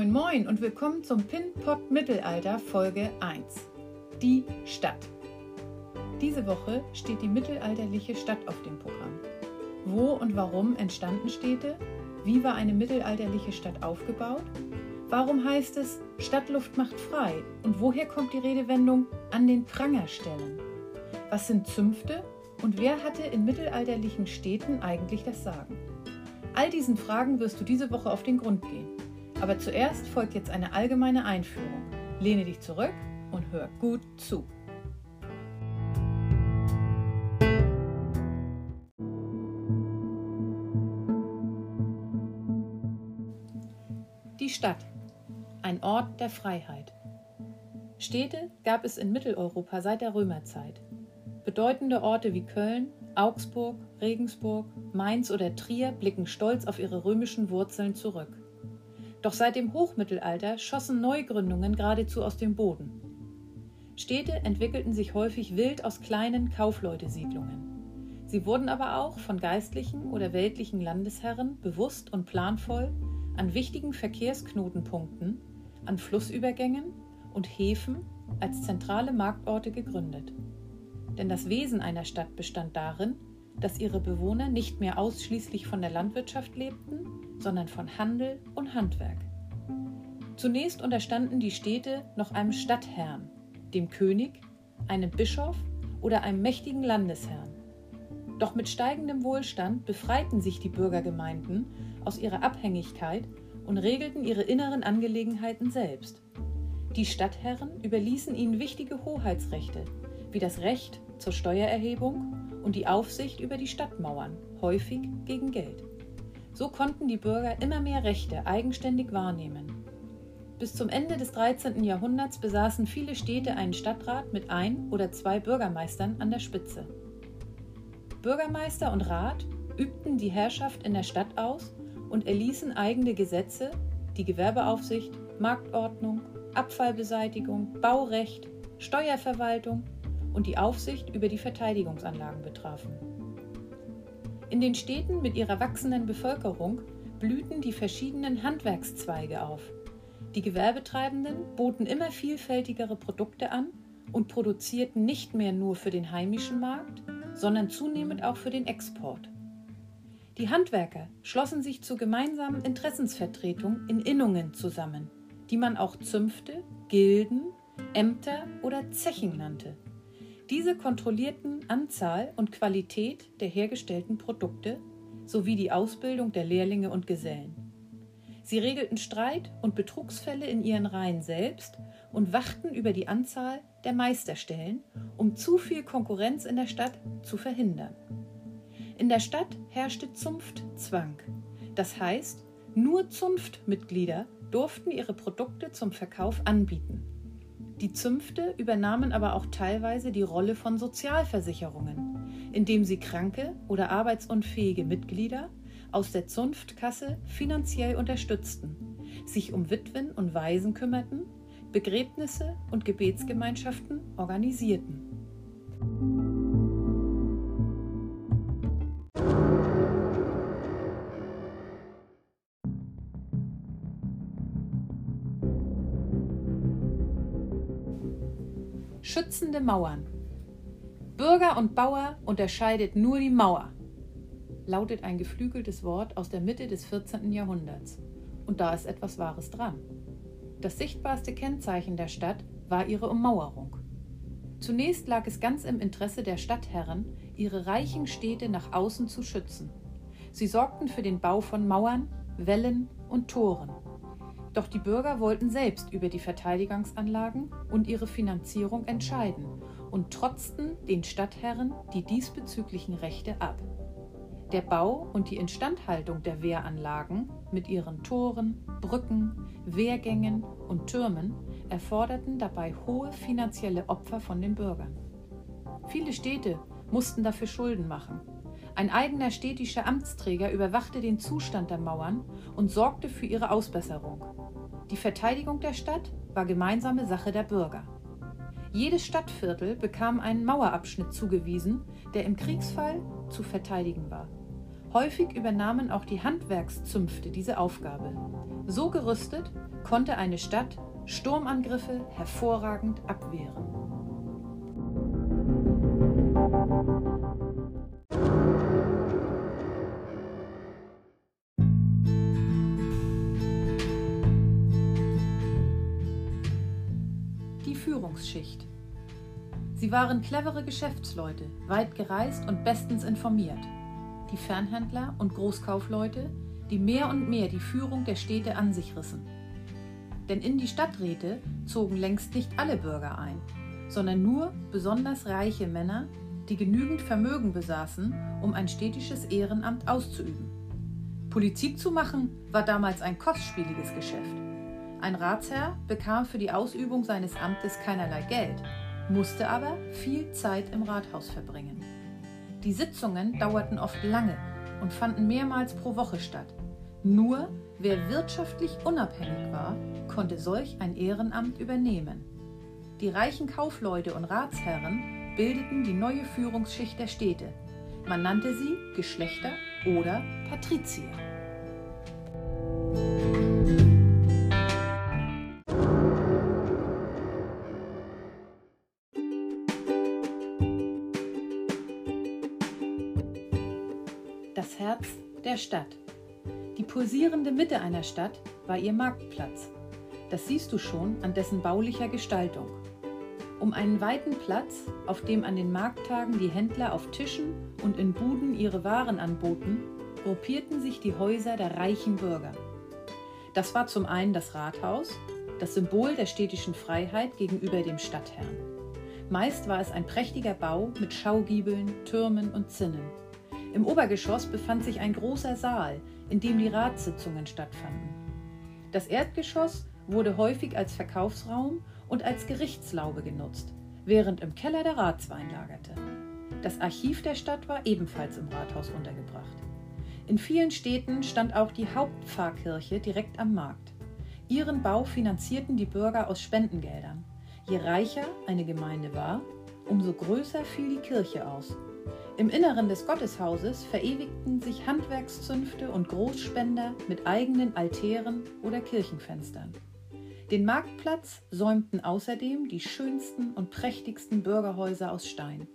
Moin Moin und willkommen zum Pinpot Mittelalter Folge 1. Die Stadt. Diese Woche steht die mittelalterliche Stadt auf dem Programm. Wo und warum entstanden Städte? Wie war eine mittelalterliche Stadt aufgebaut? Warum heißt es Stadtluft macht frei? Und woher kommt die Redewendung an den Pranger stellen? Was sind Zünfte? Und wer hatte in mittelalterlichen Städten eigentlich das Sagen? All diesen Fragen wirst du diese Woche auf den Grund gehen. Aber zuerst folgt jetzt eine allgemeine Einführung. Lehne dich zurück und hör gut zu. Die Stadt. Ein Ort der Freiheit. Städte gab es in Mitteleuropa seit der Römerzeit. Bedeutende Orte wie Köln, Augsburg, Regensburg, Mainz oder Trier blicken stolz auf ihre römischen Wurzeln zurück. Doch seit dem Hochmittelalter schossen Neugründungen geradezu aus dem Boden. Städte entwickelten sich häufig wild aus kleinen Kaufleutesiedlungen. Sie wurden aber auch von geistlichen oder weltlichen Landesherren bewusst und planvoll an wichtigen Verkehrsknotenpunkten, an Flussübergängen und Häfen als zentrale Marktorte gegründet. Denn das Wesen einer Stadt bestand darin, dass ihre Bewohner nicht mehr ausschließlich von der Landwirtschaft lebten, sondern von Handel und Handwerk. Zunächst unterstanden die Städte noch einem Stadtherrn, dem König, einem Bischof oder einem mächtigen Landesherrn. Doch mit steigendem Wohlstand befreiten sich die Bürgergemeinden aus ihrer Abhängigkeit und regelten ihre inneren Angelegenheiten selbst. Die Stadtherren überließen ihnen wichtige Hoheitsrechte, wie das Recht zur Steuererhebung und die Aufsicht über die Stadtmauern, häufig gegen Geld. So konnten die Bürger immer mehr Rechte eigenständig wahrnehmen. Bis zum Ende des 13. Jahrhunderts besaßen viele Städte einen Stadtrat mit ein oder zwei Bürgermeistern an der Spitze. Bürgermeister und Rat übten die Herrschaft in der Stadt aus und erließen eigene Gesetze, die Gewerbeaufsicht, Marktordnung, Abfallbeseitigung, Baurecht, Steuerverwaltung und die Aufsicht über die Verteidigungsanlagen betrafen. In den Städten mit ihrer wachsenden Bevölkerung blühten die verschiedenen Handwerkszweige auf. Die Gewerbetreibenden boten immer vielfältigere Produkte an und produzierten nicht mehr nur für den heimischen Markt, sondern zunehmend auch für den Export. Die Handwerker schlossen sich zur gemeinsamen Interessensvertretung in Innungen zusammen, die man auch Zünfte, Gilden, Ämter oder Zechen nannte. Diese kontrollierten Anzahl und Qualität der hergestellten Produkte sowie die Ausbildung der Lehrlinge und Gesellen. Sie regelten Streit und Betrugsfälle in ihren Reihen selbst und wachten über die Anzahl der Meisterstellen, um zu viel Konkurrenz in der Stadt zu verhindern. In der Stadt herrschte Zunftzwang. Das heißt, nur Zunftmitglieder durften ihre Produkte zum Verkauf anbieten. Die Zünfte übernahmen aber auch teilweise die Rolle von Sozialversicherungen, indem sie kranke oder arbeitsunfähige Mitglieder aus der Zunftkasse finanziell unterstützten, sich um Witwen und Waisen kümmerten, Begräbnisse und Gebetsgemeinschaften organisierten. Schützende Mauern. Bürger und Bauer unterscheidet nur die Mauer, lautet ein geflügeltes Wort aus der Mitte des 14. Jahrhunderts. Und da ist etwas Wahres dran. Das sichtbarste Kennzeichen der Stadt war ihre Ummauerung. Zunächst lag es ganz im Interesse der Stadtherren, ihre reichen Städte nach außen zu schützen. Sie sorgten für den Bau von Mauern, Wällen und Toren. Doch die Bürger wollten selbst über die Verteidigungsanlagen und ihre Finanzierung entscheiden und trotzten den Stadtherren die diesbezüglichen Rechte ab. Der Bau und die Instandhaltung der Wehranlagen mit ihren Toren, Brücken, Wehrgängen und Türmen erforderten dabei hohe finanzielle Opfer von den Bürgern. Viele Städte mussten dafür Schulden machen. Ein eigener städtischer Amtsträger überwachte den Zustand der Mauern und sorgte für ihre Ausbesserung. Die Verteidigung der Stadt war gemeinsame Sache der Bürger. Jedes Stadtviertel bekam einen Mauerabschnitt zugewiesen, der im Kriegsfall zu verteidigen war. Häufig übernahmen auch die Handwerkszünfte diese Aufgabe. So gerüstet konnte eine Stadt Sturmangriffe hervorragend abwehren. Die Führungsschicht. Sie waren clevere Geschäftsleute, weit gereist und bestens informiert. Die Fernhändler und Großkaufleute, die mehr und mehr die Führung der Städte an sich rissen. Denn in die Stadträte zogen längst nicht alle Bürger ein, sondern nur besonders reiche Männer, die genügend Vermögen besaßen, um ein städtisches Ehrenamt auszuüben. Politik zu machen war damals ein kostspieliges Geschäft. Ein Ratsherr bekam für die Ausübung seines Amtes keinerlei Geld, musste aber viel Zeit im Rathaus verbringen. Die Sitzungen dauerten oft lange und fanden mehrmals pro Woche statt. Nur wer wirtschaftlich unabhängig war, konnte solch ein Ehrenamt übernehmen. Die reichen Kaufleute und Ratsherren bildeten die neue Führungsschicht der Städte. Man nannte sie Geschlechter oder Patrizier. Stadt. Die pulsierende Mitte einer Stadt war ihr Marktplatz. Das siehst du schon an dessen baulicher Gestaltung. Um einen weiten Platz, auf dem an den Markttagen die Händler auf Tischen und in Buden ihre Waren anboten, gruppierten sich die Häuser der reichen Bürger. Das war zum einen das Rathaus, das Symbol der städtischen Freiheit gegenüber dem Stadtherrn. Meist war es ein prächtiger Bau mit Schaugiebeln, Türmen und Zinnen. Im Obergeschoss befand sich ein großer Saal, in dem die Ratssitzungen stattfanden. Das Erdgeschoss wurde häufig als Verkaufsraum und als Gerichtslaube genutzt, während im Keller der Ratswein lagerte. Das Archiv der Stadt war ebenfalls im Rathaus untergebracht. In vielen Städten stand auch die Hauptpfarrkirche direkt am Markt. Ihren Bau finanzierten die Bürger aus Spendengeldern. Je reicher eine Gemeinde war, umso größer fiel die Kirche aus. Im Inneren des Gotteshauses verewigten sich Handwerkszünfte und Großspender mit eigenen Altären oder Kirchenfenstern. Den Marktplatz säumten außerdem die schönsten und prächtigsten Bürgerhäuser aus Stein.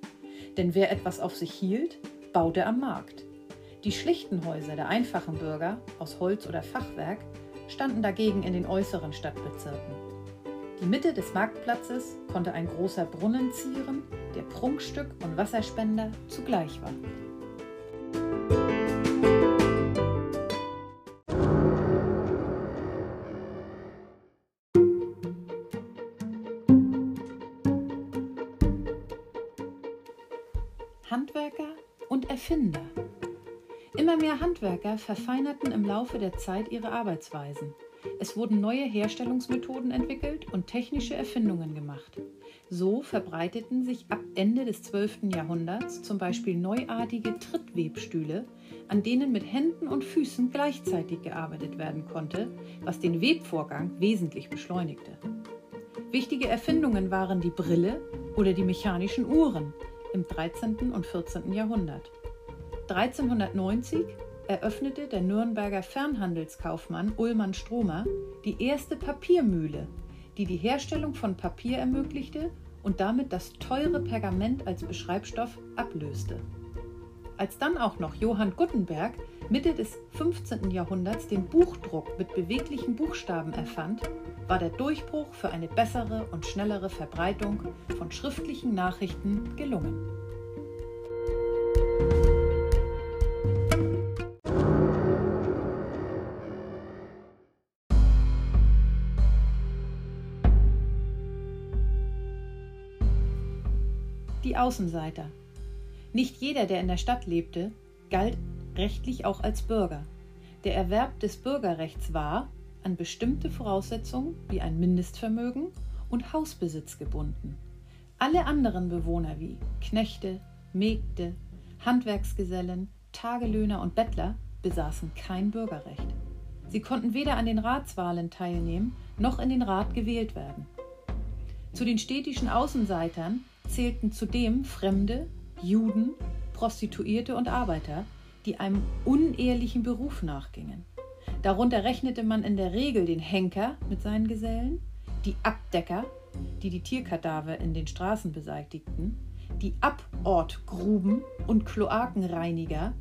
Denn wer etwas auf sich hielt, baute am Markt. Die schlichten Häuser der einfachen Bürger aus Holz oder Fachwerk standen dagegen in den äußeren Stadtbezirken. Die Mitte des Marktplatzes konnte ein großer Brunnen zieren, der Prunkstück und Wasserspender zugleich war. Handwerker und Erfinder. Immer mehr Handwerker verfeinerten im Laufe der Zeit ihre Arbeitsweisen. Es wurden neue Herstellungsmethoden entwickelt und technische Erfindungen gemacht. So verbreiteten sich ab Ende des 12. Jahrhunderts zum Beispiel neuartige Trittwebstühle, an denen mit Händen und Füßen gleichzeitig gearbeitet werden konnte, was den Webvorgang wesentlich beschleunigte. Wichtige Erfindungen waren die Brille oder die mechanischen Uhren im 13. und 14. Jahrhundert. 1390 eröffnete der Nürnberger Fernhandelskaufmann Ullmann Stromer die erste Papiermühle, die die Herstellung von Papier ermöglichte und damit das teure Pergament als Beschreibstoff ablöste. Als dann auch noch Johann Gutenberg Mitte des 15. Jahrhunderts den Buchdruck mit beweglichen Buchstaben erfand, war der Durchbruch für eine bessere und schnellere Verbreitung von schriftlichen Nachrichten gelungen. Die Außenseiter. Nicht jeder, der in der Stadt lebte, galt rechtlich auch als Bürger. Der Erwerb des Bürgerrechts war an bestimmte Voraussetzungen wie ein Mindestvermögen und Hausbesitz gebunden. Alle anderen Bewohner wie Knechte, Mägde, Handwerksgesellen, Tagelöhner und Bettler besaßen kein Bürgerrecht. Sie konnten weder an den Ratswahlen teilnehmen noch in den Rat gewählt werden. Zu den städtischen Außenseitern zählten zudem Fremde, Juden, Prostituierte und Arbeiter, die einem unehrlichen Beruf nachgingen. Darunter rechnete man in der Regel den Henker mit seinen Gesellen, die Abdecker, die die Tierkadaver in den Straßen beseitigten, die Abortgruben und Kloakenreiniger,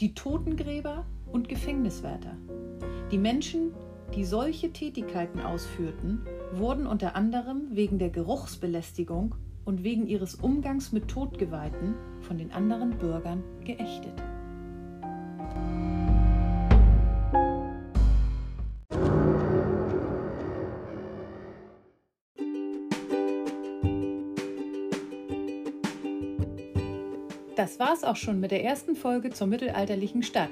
die Totengräber und Gefängniswärter. Die Menschen, die solche Tätigkeiten ausführten, wurden unter anderem wegen der Geruchsbelästigung und wegen ihres Umgangs mit Todgeweihten von den anderen Bürgern geächtet. Das war's auch schon mit der ersten Folge zur mittelalterlichen Stadt.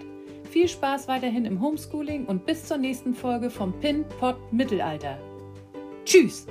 Viel Spaß weiterhin im Homeschooling und bis zur nächsten Folge vom Pin Pot Mittelalter. Tschüss!